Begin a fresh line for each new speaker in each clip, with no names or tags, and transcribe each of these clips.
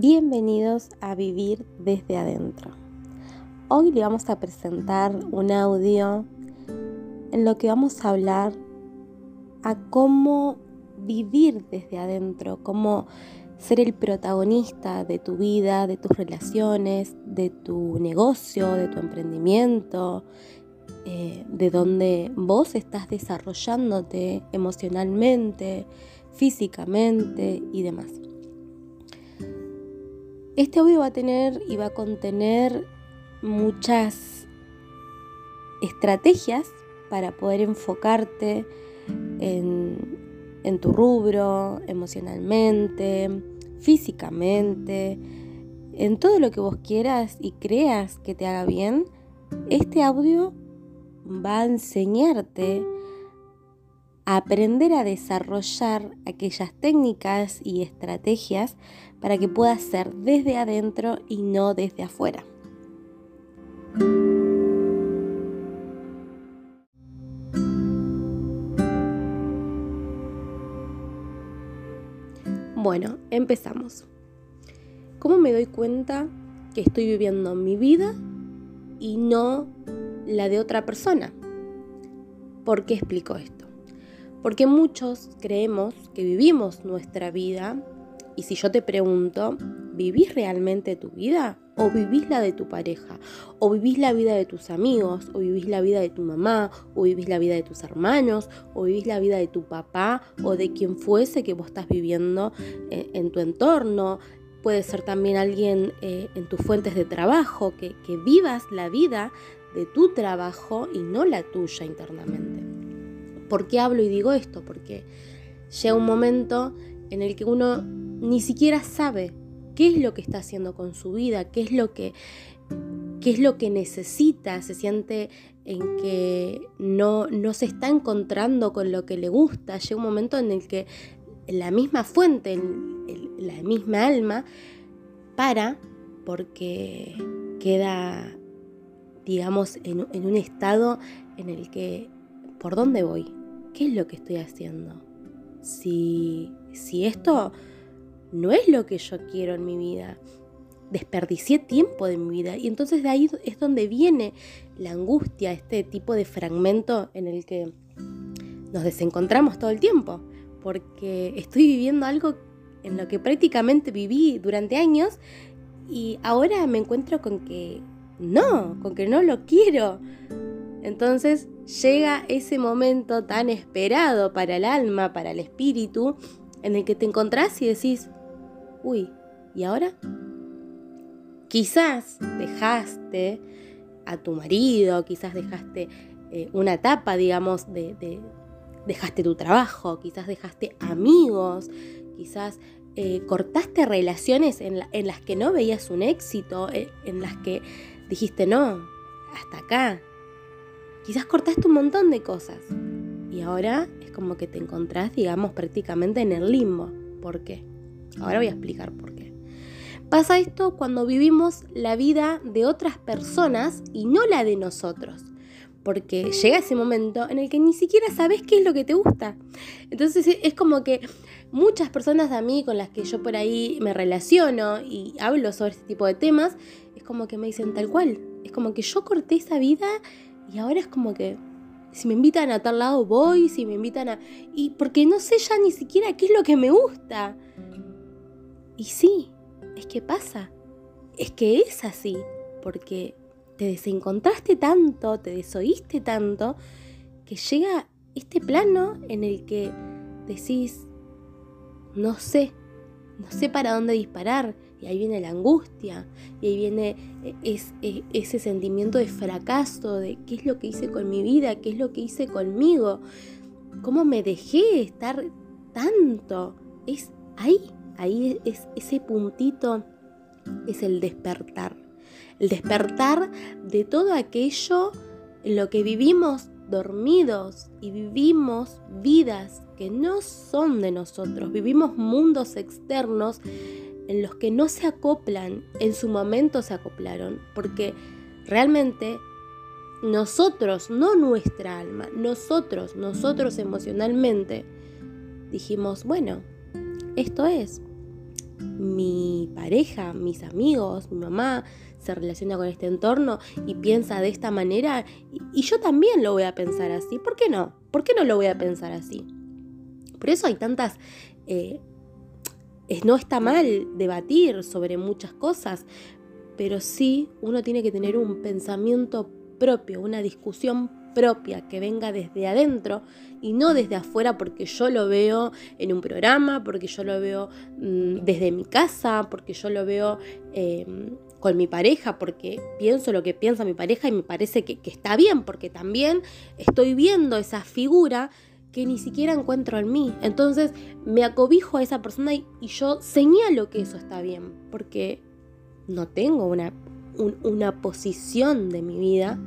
Bienvenidos a Vivir desde Adentro. Hoy le vamos a presentar un audio en lo que vamos a hablar a cómo vivir desde adentro, cómo ser el protagonista de tu vida, de tus relaciones, de tu negocio, de tu emprendimiento, eh, de donde vos estás desarrollándote emocionalmente, físicamente y demás. Este audio va a tener y va a contener muchas estrategias para poder enfocarte en, tu rubro, emocionalmente, físicamente, en todo lo que vos quieras y creas que te haga bien. Este audio va a enseñarte aprender a desarrollar aquellas técnicas y estrategias para que puedas ser desde adentro y no desde afuera. Bueno, empezamos. ¿Cómo me doy cuenta que estoy viviendo mi vida y no la de otra persona? ¿Por qué explico esto? Porque muchos creemos que vivimos nuestra vida y si yo te pregunto, ¿vivís realmente tu vida? ¿O vivís la de tu pareja? ¿O vivís la vida de tus amigos? ¿O vivís la vida de tu mamá? ¿O vivís la vida de tus hermanos? ¿O vivís la vida de tu papá? ¿O de quien fuese que vos estás viviendo eh, en tu entorno? Puede ser también alguien eh, en tus fuentes de trabajo, que, que vivas la vida de tu trabajo y no la tuya internamente. ¿Por qué hablo y digo esto? Porque llega un momento en el que uno ni siquiera sabe qué es lo que está haciendo con su vida, qué es lo que, qué es lo que necesita, se siente en que no, no se está encontrando con lo que le gusta. Llega un momento en el que la misma fuente, la misma alma, para porque queda, digamos, en, en un estado en el que, ¿por dónde voy? ¿Qué es lo que estoy haciendo? Si, si esto no es lo que yo quiero en mi vida. Desperdicié tiempo de mi vida y entonces de ahí es donde viene la angustia, este tipo de fragmento en el que nos desencontramos todo el tiempo, porque estoy viviendo algo en lo que prácticamente viví durante años y ahora me encuentro con que no, con que no lo quiero. Entonces llega ese momento tan esperado para el alma, para el espíritu, en el que te encontrás y decís, uy, ¿y ahora? Quizás dejaste a tu marido, quizás dejaste eh, una etapa, digamos, de, dejaste tu trabajo, quizás dejaste amigos, quizás eh, cortaste relaciones en, las que no veías un éxito, eh, en las que dijiste no, hasta acá. Quizás cortaste un montón de cosas y ahora es como que te encontrás, digamos, prácticamente en el limbo. ¿Por qué? Ahora voy a explicar por qué. Pasa esto cuando vivimos la vida de otras personas y no la de nosotros. Porque llega ese momento en el que ni siquiera sabes qué es lo que te gusta. Entonces es como que muchas personas a mí con las que yo por ahí me relaciono y hablo sobre este tipo de temas, es como que me dicen tal cual. Es como que yo corté esa vida y ahora es como que si me invitan a tal lado voy, si me invitan a... Y porque no sé ya ni siquiera qué es lo que me gusta. Y sí, es que pasa, es que es así, porque te desencontraste tanto, te desoíste tanto, que llega este plano en el que decís, no sé, no sé para dónde disparar, y ahí viene la angustia, y ahí viene e, e, ese sentimiento de fracaso, de qué es lo que hice con mi vida, qué es lo que hice conmigo, cómo me dejé estar tanto. Es ahí ahí es ese puntito, es el despertar. El despertar de todo aquello en lo que vivimos dormidos y vivimos vidas que no son de nosotros, vivimos mundos externos en los que no se acoplan, en su momento se acoplaron, porque realmente nosotros, no nuestra alma, nosotros, nosotros emocionalmente, dijimos, bueno, esto es, mi pareja, mis amigos, mi mamá se relaciona con este entorno y piensa de esta manera y, yo también lo voy a pensar así. ¿Por qué no? ¿Por qué no lo voy a pensar así? Por eso hay tantas... Eh, no está mal debatir sobre muchas cosas, pero sí uno tiene que tener un pensamiento propio, una discusión propia que venga desde adentro y no desde afuera porque yo lo veo en un programa, porque yo lo veo mm, desde mi casa, porque yo lo veo em, con mi pareja, porque pienso lo que piensa mi pareja y me parece que, está bien, porque también estoy viendo esa figura que ni siquiera encuentro en mí. Entonces me acobijo a esa persona y, yo señalo que eso está bien, porque no tengo una, una posición de mi vida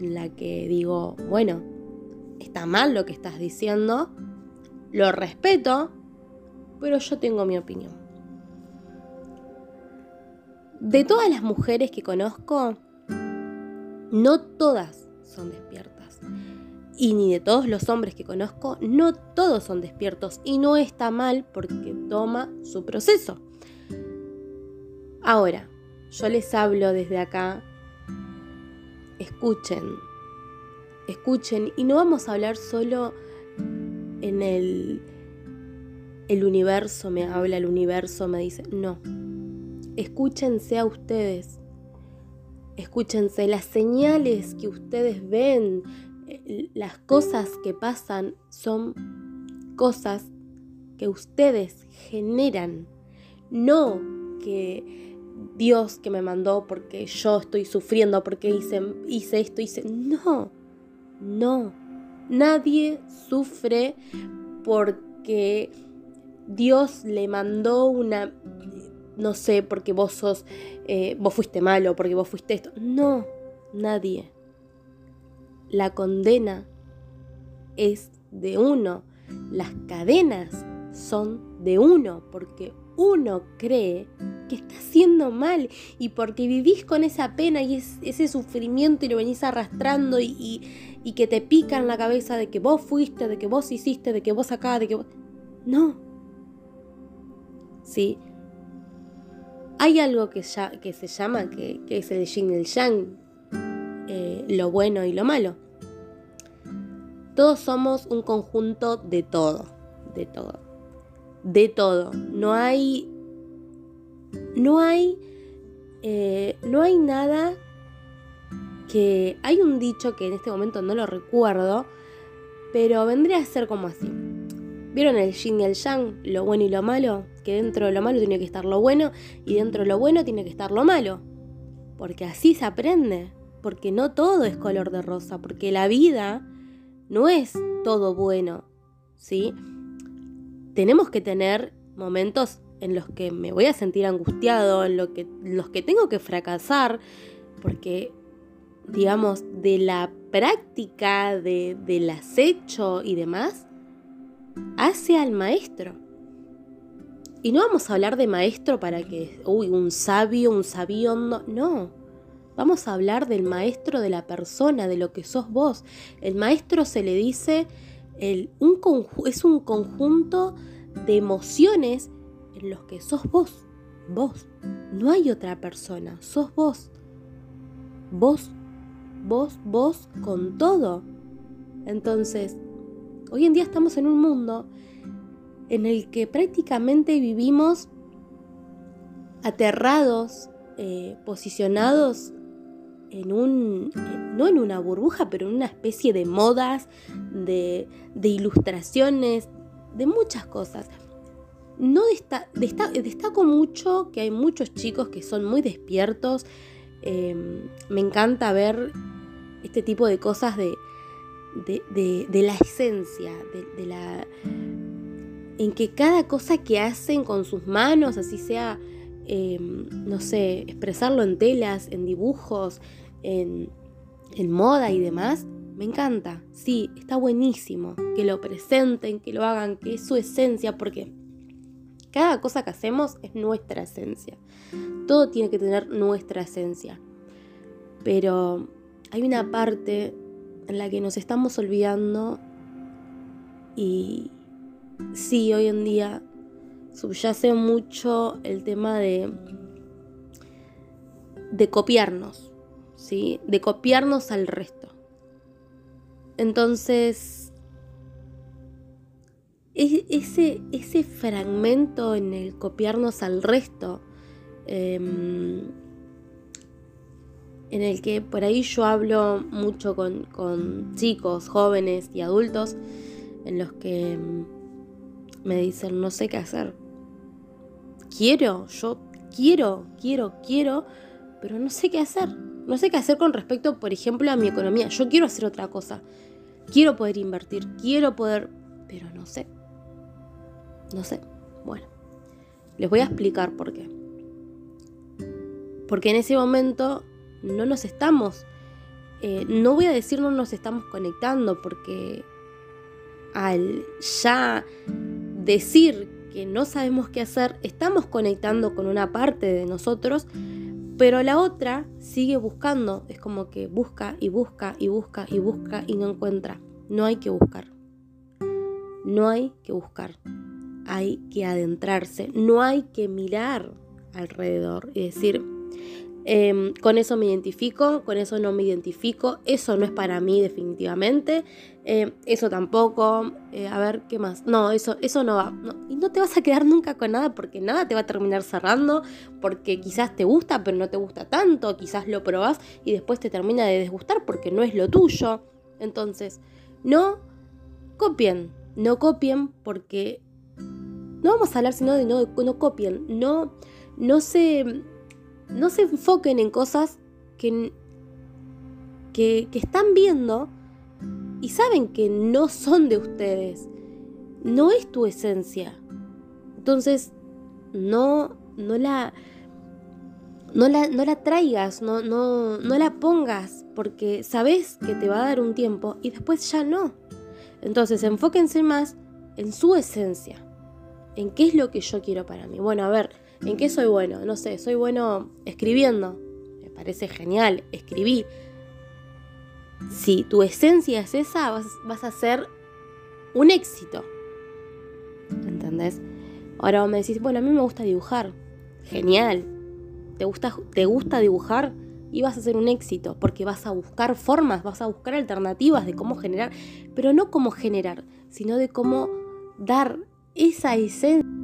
en la que digo, bueno, está mal lo que estás diciendo, lo respeto, pero yo tengo mi opinión. De todas las mujeres que conozco, no todas son despiertas. Y ni de todos los hombres que conozco, no todos son despiertos. Y no está mal porque toma su proceso. Ahora, yo les hablo desde acá. Escuchen, escuchen. Y no vamos a hablar solo en el, el universo, me habla el universo, me dice, no, escúchense a ustedes, escúchense las señales que ustedes ven, las cosas que pasan son cosas que ustedes generan, no que Dios que me mandó porque yo estoy sufriendo, porque hice, hice esto, hice... No, no. Nadie sufre porque Dios le mandó una... No sé, porque vos sos... Eh, vos fuiste malo, porque vos fuiste esto. No, nadie. La condena es de uno. Las cadenas son de uno, porque uno cree que está haciendo mal y porque vivís con esa pena y ese sufrimiento y lo venís arrastrando y, que te pica en la cabeza de que vos fuiste, de que vos hiciste, de que vos acá, de que vos... No. Sí. Hay algo que, ya, que se llama, que, es el yin y el yang, lo bueno y lo malo. Todos somos un conjunto de todo, de todo de todo. No hay. No hay. Eh, no hay nada que. Hay un dicho que en este momento no lo recuerdo, pero vendría a ser como así. ¿Vieron el yin y el yang? Lo bueno y lo malo. Que dentro de lo malo tiene que estar lo bueno y dentro de lo bueno tiene que estar lo malo. Porque así se aprende. Porque no todo es color de rosa. Porque la vida no es todo bueno. ¿Sí? tenemos que tener momentos en los que me voy a sentir angustiado, en, que, los que tengo que fracasar, porque, digamos, de la práctica, de, del acecho y demás, hace al maestro. Y no vamos a hablar de maestro para que, uy, un sabio, un sabiondo, no. Vamos a hablar del maestro de la persona, de lo que sos vos. El maestro se le dice un es un conjunto de emociones en los que sos vos, vos, no hay otra persona, sos vos, vos, vos, vos con todo. Entonces, hoy en día estamos en un mundo en el que prácticamente vivimos aterrados, eh, posicionados en un, no en una burbuja, pero en una especie de modas, de, ilustraciones, de muchas cosas. No destaco mucho que hay muchos chicos que son muy despiertos. Em, me encanta ver este tipo de cosas de, de, la esencia, de, la en que cada cosa que hacen con sus manos, así sea, em, no sé, expresarlo en telas, en dibujos, en, moda y demás, me encanta. Sí, está buenísimo que lo presenten, que lo hagan, que es su esencia, porque cada cosa que hacemos es nuestra esencia. Todo tiene que tener nuestra esencia. Pero hay una parte en la que nos estamos olvidando y sí, hoy en día subyace mucho el tema de, de copiarnos, ¿sí? De copiarnos al resto. Entonces, ese, ese fragmento en el copiarnos al resto, em, en el que por ahí yo hablo mucho con, con, chicos, jóvenes y adultos, en los que me dicen, no sé qué hacer. Quiero, yo quiero, quiero, quiero, pero no sé qué hacer. No sé qué hacer con respecto, por ejemplo, a mi economía. Yo quiero hacer otra cosa. Quiero poder invertir, quiero poder, pero no sé. No sé. Bueno, les voy a explicar por qué. Porque en ese momento no nos estamos, eh, no voy a decir no nos estamos conectando, porque al ya decir que no sabemos qué hacer, estamos conectando con una parte de nosotros, pero la otra sigue buscando, es como que busca y busca y busca y busca y no encuentra. No hay que buscar. No hay que buscar. Hay que adentrarse. No hay que mirar alrededor y decir, Em, con eso me identifico, con eso no me identifico, eso no es para mí definitivamente, em, eso tampoco, eh, a ver, ¿qué más? No, eso, eso no va. Y no te vas a quedar nunca con nada porque nada te va a terminar cerrando, porque quizás te gusta pero no te gusta tanto, quizás lo probás y después te termina de desgustar porque no es lo tuyo. Entonces, no copien, no copien porque... No vamos a hablar sino de no, no copien, no, no se no se enfoquen en cosas que, que, están viendo y saben que no son de ustedes. No es tu esencia. Entonces, no, no la... No la, no la traigas, no, no, no la pongas, porque sabes que te va a dar un tiempo y después ya no. Entonces, enfóquense más en su esencia, en qué es lo que yo quiero para mí. Bueno, a ver, ¿En qué soy bueno? No sé, soy bueno escribiendo. Me parece genial, escribí. Si tu esencia es esa, vas, a ser un éxito. ¿Entendés? Ahora me decís, bueno, a mí me gusta dibujar. Genial. ¿Te gusta, ¿Te gusta dibujar? y vas a ser un éxito, porque vas a buscar formas, vas a buscar alternativas de cómo generar, pero no cómo generar, sino de cómo dar esa esencia